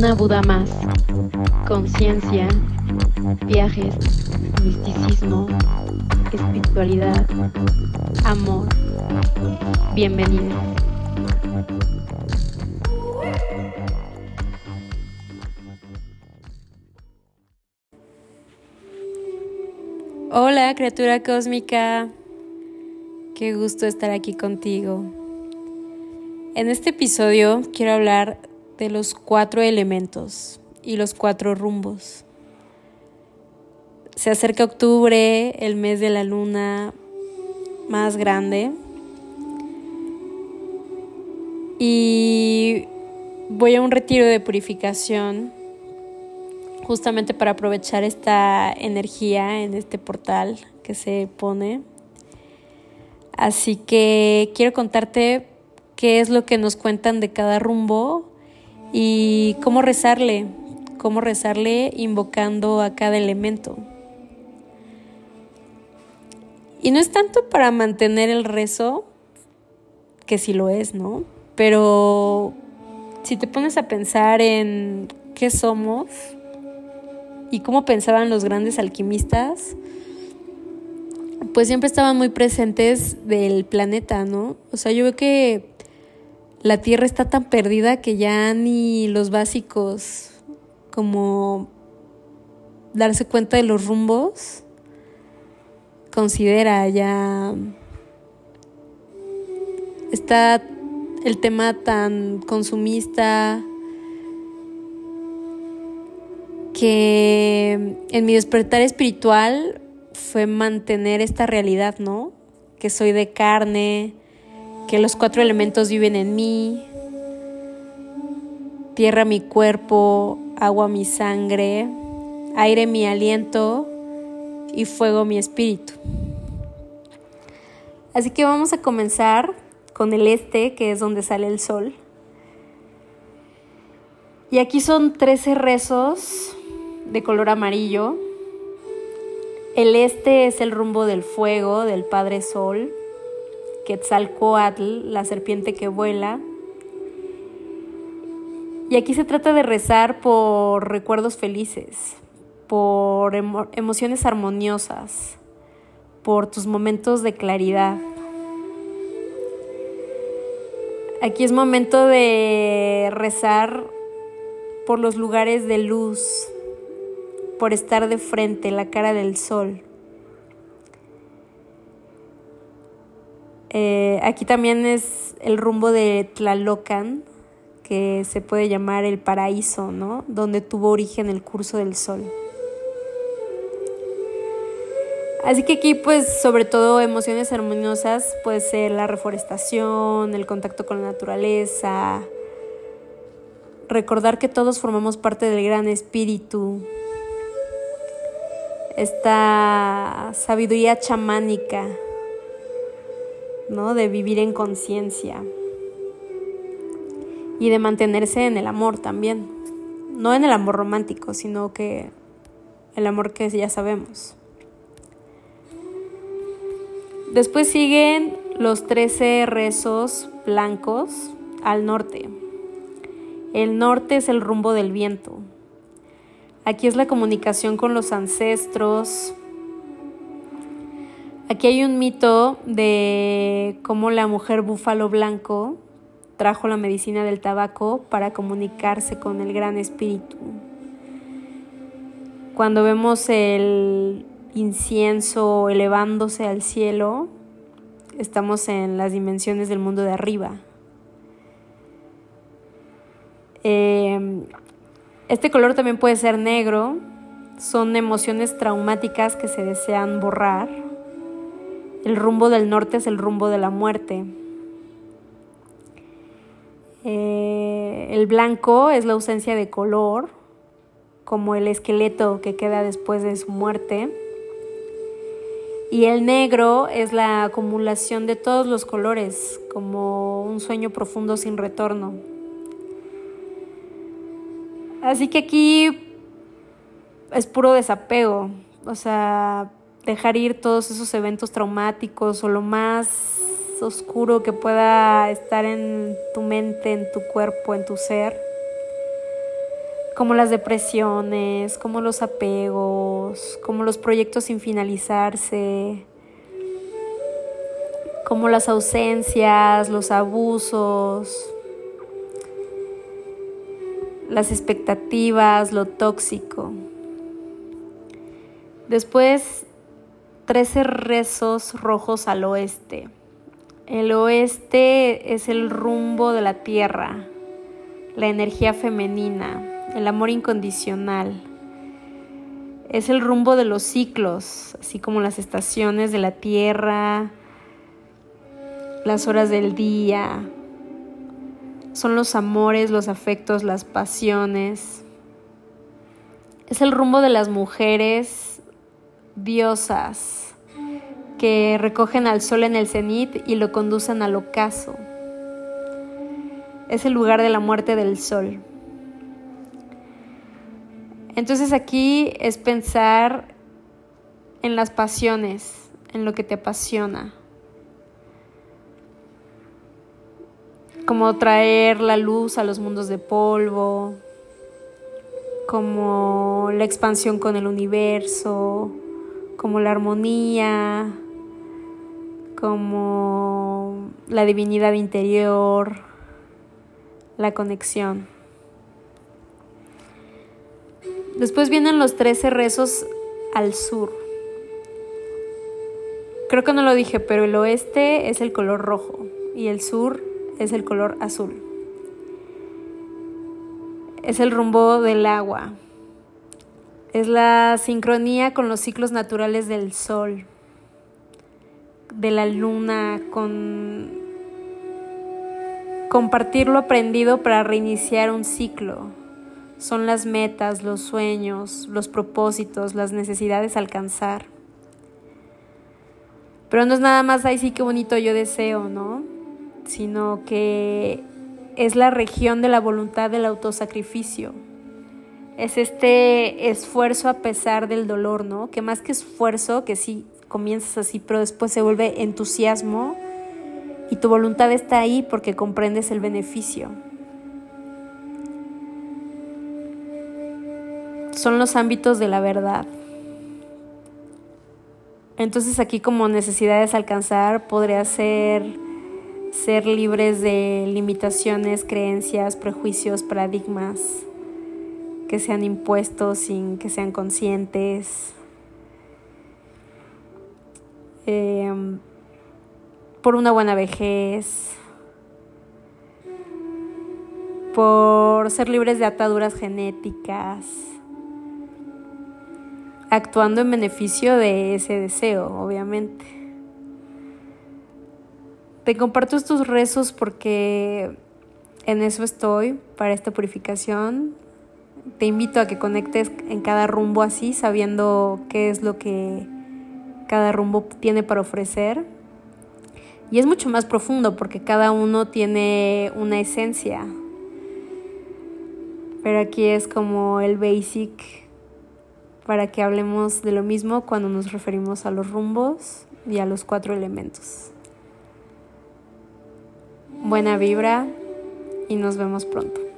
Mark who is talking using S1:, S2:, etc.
S1: Una Buda más. Conciencia, viajes, misticismo, espiritualidad, amor. Bienvenido.
S2: Hola criatura cósmica, qué gusto estar aquí contigo. En este episodio quiero hablar de los cuatro elementos y los cuatro rumbos. Se acerca octubre, el mes de la luna más grande. Y voy a un retiro de purificación justamente para aprovechar esta energía en este portal que se pone. Así que quiero contarte qué es lo que nos cuentan de cada rumbo y cómo rezarle, cómo rezarle invocando a cada elemento. Y no es tanto para mantener el rezo, que sí lo es, ¿no? Pero si te pones a pensar en qué somos, y cómo pensaban los grandes alquimistas, pues siempre estaban muy presentes del planeta, ¿no? O sea, yo veo que la Tierra está tan perdida que ya ni los básicos como darse cuenta de los rumbos considera ya está el tema tan consumista que en mi despertar espiritual fue mantener esta realidad, ¿no? Que soy de carne, que los cuatro elementos viven en mí, tierra mi cuerpo, agua mi sangre, aire mi aliento y fuego mi espíritu. Así que vamos a comenzar con el este, que es donde sale el sol. Y aquí son 13 rezos de color amarillo. El este es el rumbo del fuego del Padre Sol, Quetzalcoatl, la serpiente que vuela. Y aquí se trata de rezar por recuerdos felices, por emociones armoniosas, por tus momentos de claridad. Aquí es momento de rezar por los lugares de luz, por estar de frente, la cara del sol. Eh, aquí también es el rumbo de Tlalocan, que se puede llamar el paraíso, ¿no? Donde tuvo origen el curso del sol. Así que aquí pues sobre todo emociones armoniosas puede ser la reforestación, el contacto con la naturaleza, recordar que todos formamos parte del gran espíritu, esta sabiduría chamánica, ¿no? De vivir en conciencia y de mantenerse en el amor también. No en el amor romántico, sino que el amor que ya sabemos. Después siguen los 13 rezos blancos al norte. El norte es el rumbo del viento. Aquí es la comunicación con los ancestros. Aquí hay un mito de cómo la mujer búfalo blanco trajo la medicina del tabaco para comunicarse con el gran espíritu. Cuando vemos el incienso elevándose al cielo, estamos en las dimensiones del mundo de arriba. Eh, este color también puede ser negro, son emociones traumáticas que se desean borrar. El rumbo del norte es el rumbo de la muerte. Eh, el blanco es la ausencia de color, como el esqueleto que queda después de su muerte. Y el negro es la acumulación de todos los colores, como un sueño profundo sin retorno. Así que aquí es puro desapego, o sea, dejar ir todos esos eventos traumáticos o lo más oscuro que pueda estar en tu mente, en tu cuerpo, en tu ser. como las depresiones, como los apegos, como los proyectos sin finalizarse, como las ausencias, los abusos, las expectativas, lo tóxico. Después, 13 rezos rojos al oeste. El oeste es el rumbo de la tierra, la energía femenina, el amor incondicional. Es el rumbo de los ciclos, así como las estaciones de la tierra, las horas del día, son los amores, los afectos, las pasiones. Es el rumbo de las mujeres diosas que recogen al sol en el cenit y lo conducen al ocaso. Es el lugar de la muerte del sol. Entonces aquí es pensar en las pasiones, en lo que te apasiona. como traer la luz a los mundos de polvo, como la expansión con el universo, como la armonía, como la divinidad interior, la conexión. Después vienen los trece rezos al sur. Creo que no lo dije, pero el oeste es el color rojo y el sur es el color azul. Es el rumbo del agua. Es la sincronía con los ciclos naturales del sol, de la luna, con compartir lo aprendido para reiniciar un ciclo. Son las metas, los sueños, los propósitos, las necesidades alcanzar. Pero no es nada más, ahí sí que bonito yo deseo, ¿no? sino que es la región de la voluntad del autosacrificio. Es este esfuerzo a pesar del dolor, ¿no? Que más que esfuerzo, que sí comienzas así, pero después se vuelve entusiasmo y tu voluntad está ahí porque comprendes el beneficio. Son los ámbitos de la verdad. Entonces aquí como necesidades alcanzar podría ser ser libres de limitaciones, creencias, prejuicios, paradigmas que sean impuestos sin que sean conscientes. Em, por una buena vejez, por ser libres de ataduras genéticas, actuando en beneficio de ese deseo, obviamente. Te comparto estos rezos porque en eso estoy, para esta purificación. Te invito a que conectes en cada rumbo así, sabiendo qué es lo que cada rumbo tiene para ofrecer. Y es mucho más profundo porque cada uno tiene una esencia. Pero aquí es como el basic para que hablemos de lo mismo cuando nos referimos a los rumbos y a los cuatro elementos buena vibra y nos vemos pronto.